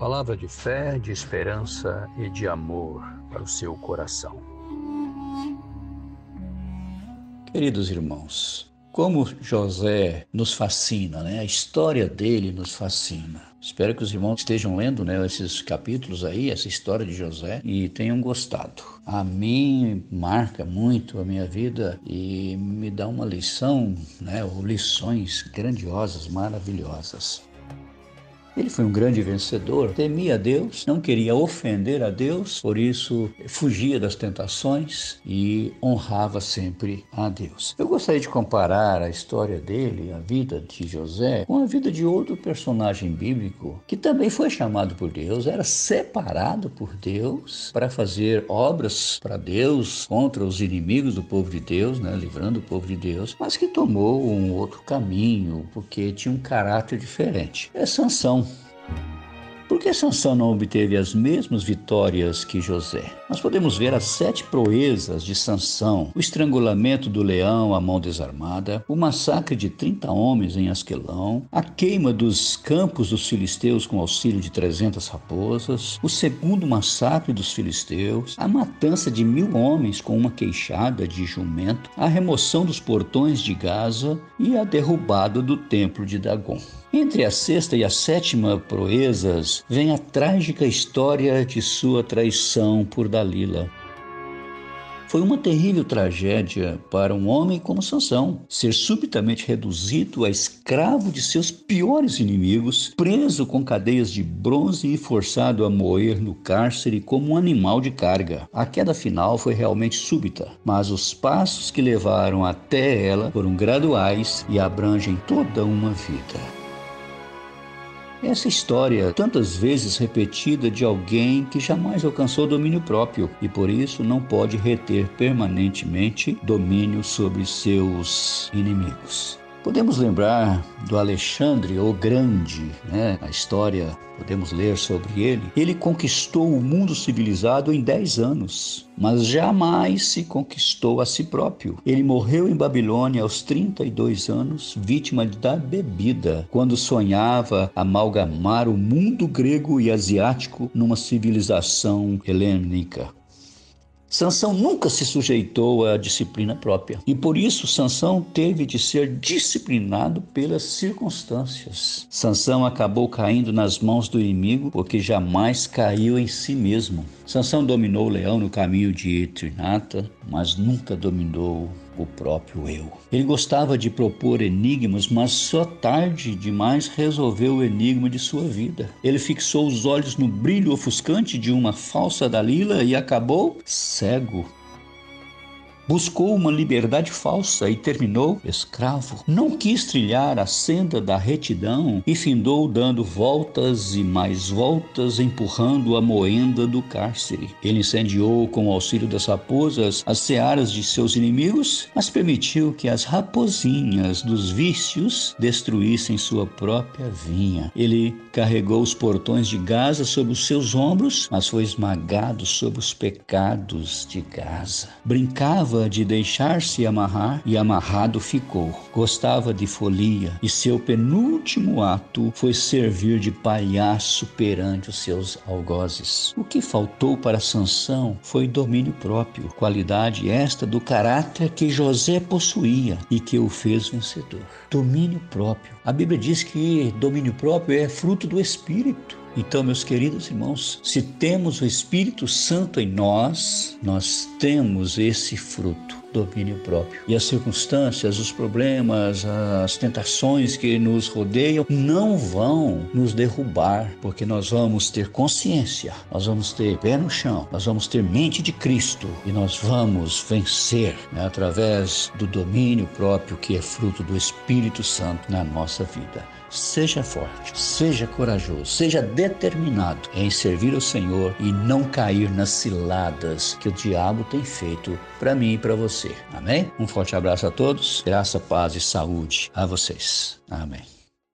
Palavra de fé, de esperança e de amor para o seu coração. Queridos irmãos, como José nos fascina, né? A história dele nos fascina. Espero que os irmãos estejam lendo né, esses capítulos aí, essa história de José, e tenham gostado. A mim marca muito a minha vida e me dá uma lição, né, ou lições grandiosas, maravilhosas. Ele foi um grande vencedor, temia Deus, não queria ofender a Deus, por isso fugia das tentações e honrava sempre a Deus. Eu gostaria de comparar a história dele, a vida de José, com a vida de outro personagem bíblico que também foi chamado por Deus, era separado por Deus para fazer obras para Deus contra os inimigos do povo de Deus, né, livrando o povo de Deus, mas que tomou um outro caminho porque tinha um caráter diferente. É Sansão por que Sansão não obteve as mesmas vitórias que José? Nós podemos ver as sete proezas de Sansão: o estrangulamento do leão à mão desarmada, o massacre de 30 homens em Asquelão, a queima dos campos dos filisteus com auxílio de 300 raposas, o segundo massacre dos filisteus, a matança de mil homens com uma queixada de jumento, a remoção dos portões de Gaza e a derrubada do templo de Dagon. Entre a sexta e a sétima proezas vem a trágica história de sua traição por Dalila. Foi uma terrível tragédia para um homem como Sansão, ser subitamente reduzido a escravo de seus piores inimigos, preso com cadeias de bronze e forçado a moer no cárcere como um animal de carga. A queda final foi realmente súbita, mas os passos que levaram até ela foram graduais e abrangem toda uma vida. Essa história, tantas vezes repetida, de alguém que jamais alcançou domínio próprio e por isso não pode reter permanentemente domínio sobre seus inimigos. Podemos lembrar do Alexandre o Grande, né? A história, podemos ler sobre ele. Ele conquistou o mundo civilizado em 10 anos, mas jamais se conquistou a si próprio. Ele morreu em Babilônia aos 32 anos, vítima da bebida, quando sonhava amalgamar o mundo grego e asiático numa civilização helênica. Sansão nunca se sujeitou à disciplina própria e por isso Sansão teve de ser disciplinado pelas circunstâncias. Sansão acabou caindo nas mãos do inimigo porque jamais caiu em si mesmo. Sansão dominou o leão no caminho de Trinata, mas nunca dominou o próprio eu. Ele gostava de propor enigmas, mas só tarde demais resolveu o enigma de sua vida. Ele fixou os olhos no brilho ofuscante de uma falsa Dalila e acabou cego buscou uma liberdade falsa e terminou escravo. Não quis trilhar a senda da retidão e findou dando voltas e mais voltas, empurrando a moenda do cárcere. Ele incendiou, com o auxílio das raposas, as searas de seus inimigos, mas permitiu que as raposinhas dos vícios destruíssem sua própria vinha. Ele carregou os portões de Gaza sobre os seus ombros, mas foi esmagado sob os pecados de Gaza. Brincava de deixar-se amarrar e amarrado ficou. Gostava de folia e seu penúltimo ato foi servir de palhaço perante os seus algozes. O que faltou para Sansão foi domínio próprio, qualidade esta do caráter que José possuía e que o fez vencedor. Domínio próprio. A Bíblia diz que domínio próprio é fruto do espírito. Então, meus queridos irmãos, se temos o Espírito Santo em nós, nós temos esse fruto, domínio próprio. E as circunstâncias, os problemas, as tentações que nos rodeiam não vão nos derrubar, porque nós vamos ter consciência, nós vamos ter pé no chão, nós vamos ter mente de Cristo e nós vamos vencer né, através do domínio próprio que é fruto do Espírito Santo na nossa vida. Seja forte, seja corajoso, seja determinado em servir ao Senhor e não cair nas ciladas que o diabo tem feito para mim e para você. Amém? Um forte abraço a todos, graça, paz e saúde a vocês. Amém.